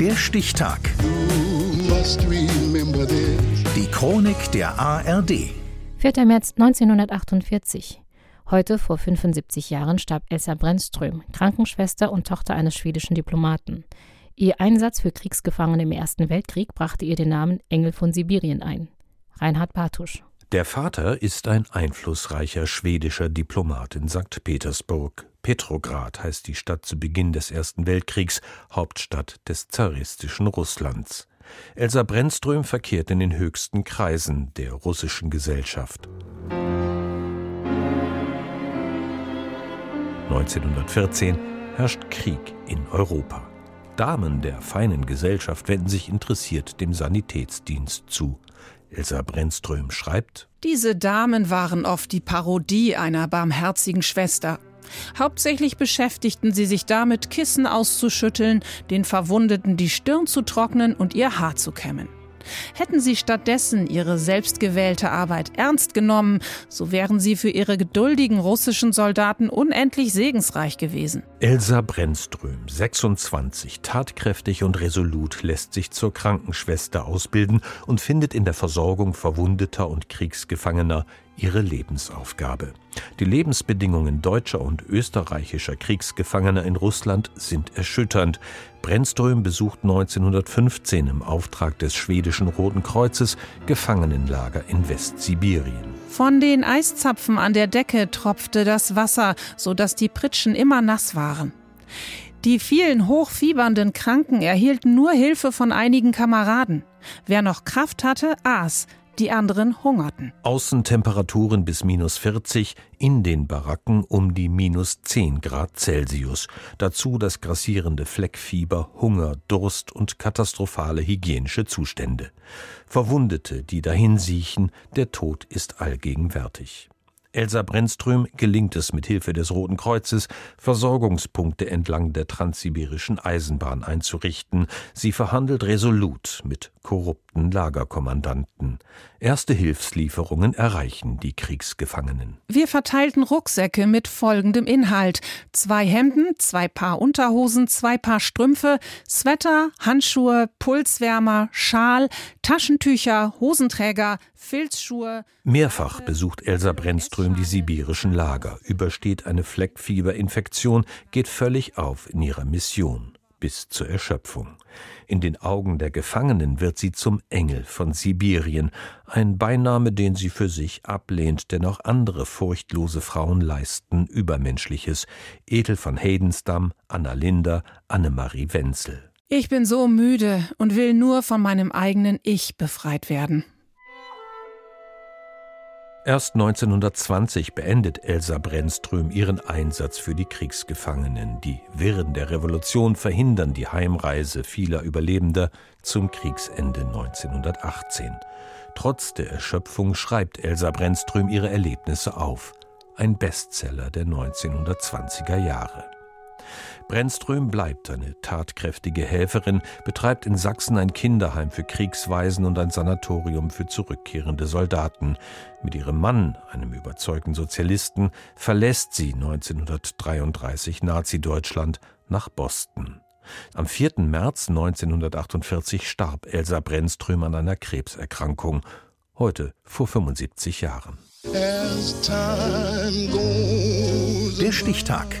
Der Stichtag. Die Chronik der ARD. 4. März 1948. Heute vor 75 Jahren starb Elsa Brännström, Krankenschwester und Tochter eines schwedischen Diplomaten. Ihr Einsatz für Kriegsgefangene im Ersten Weltkrieg brachte ihr den Namen Engel von Sibirien ein. Reinhard Bartusch. Der Vater ist ein einflussreicher schwedischer Diplomat in St. Petersburg. Petrograd heißt die Stadt zu Beginn des Ersten Weltkriegs, Hauptstadt des zaristischen Russlands. Elsa Brennström verkehrt in den höchsten Kreisen der russischen Gesellschaft. 1914 herrscht Krieg in Europa. Damen der feinen Gesellschaft wenden sich interessiert dem Sanitätsdienst zu. Elsa Brennström schreibt: Diese Damen waren oft die Parodie einer barmherzigen Schwester. Hauptsächlich beschäftigten sie sich damit, Kissen auszuschütteln, den Verwundeten die Stirn zu trocknen und ihr Haar zu kämmen. Hätten sie stattdessen ihre selbstgewählte Arbeit ernst genommen, so wären sie für ihre geduldigen russischen Soldaten unendlich segensreich gewesen. Elsa Brennström, 26, tatkräftig und resolut, lässt sich zur Krankenschwester ausbilden und findet in der Versorgung Verwundeter und Kriegsgefangener ihre Lebensaufgabe. Die Lebensbedingungen deutscher und österreichischer Kriegsgefangener in Russland sind erschütternd. Brennström besucht 1915 im Auftrag des schwedischen Roten Kreuzes Gefangenenlager in Westsibirien. Von den Eiszapfen an der Decke tropfte das Wasser, so dass die Pritschen immer nass waren. Die vielen hochfiebernden Kranken erhielten nur Hilfe von einigen Kameraden. Wer noch Kraft hatte, aß, die anderen hungerten. Außentemperaturen bis minus 40, in den Baracken um die minus 10 Grad Celsius. Dazu das grassierende Fleckfieber, Hunger, Durst und katastrophale hygienische Zustände. Verwundete, die dahin siechen, der Tod ist allgegenwärtig. Elsa Brennström gelingt es mit Hilfe des Roten Kreuzes, Versorgungspunkte entlang der transsibirischen Eisenbahn einzurichten. Sie verhandelt resolut mit korrupten Lagerkommandanten. Erste Hilfslieferungen erreichen die Kriegsgefangenen. Wir verteilten Rucksäcke mit folgendem Inhalt: zwei Hemden, zwei Paar Unterhosen, zwei Paar Strümpfe, Sweater, Handschuhe, Pulswärmer, Schal, Taschentücher, Hosenträger, Filzschuhe. Mehrfach besucht Elsa Brennström die sibirischen Lager, übersteht eine Fleckfieberinfektion, geht völlig auf in ihrer Mission bis zur Erschöpfung. In den Augen der Gefangenen wird sie zum Engel von Sibirien, ein Beiname, den sie für sich ablehnt, denn auch andere furchtlose Frauen leisten Übermenschliches. Ethel von Heidensdamm, Anna Linder, Annemarie Wenzel. Ich bin so müde und will nur von meinem eigenen Ich befreit werden. Erst 1920 beendet Elsa Brennström ihren Einsatz für die Kriegsgefangenen. Die Wirren der Revolution verhindern die Heimreise vieler Überlebender zum Kriegsende 1918. Trotz der Erschöpfung schreibt Elsa Brennström ihre Erlebnisse auf. Ein Bestseller der 1920er Jahre. Brennström bleibt eine tatkräftige Helferin, betreibt in Sachsen ein Kinderheim für Kriegsweisen und ein Sanatorium für zurückkehrende Soldaten. Mit ihrem Mann, einem überzeugten Sozialisten, verlässt sie 1933 Nazi-Deutschland nach Boston. Am 4. März 1948 starb Elsa Brennström an einer Krebserkrankung, heute vor 75 Jahren. Der Stichtag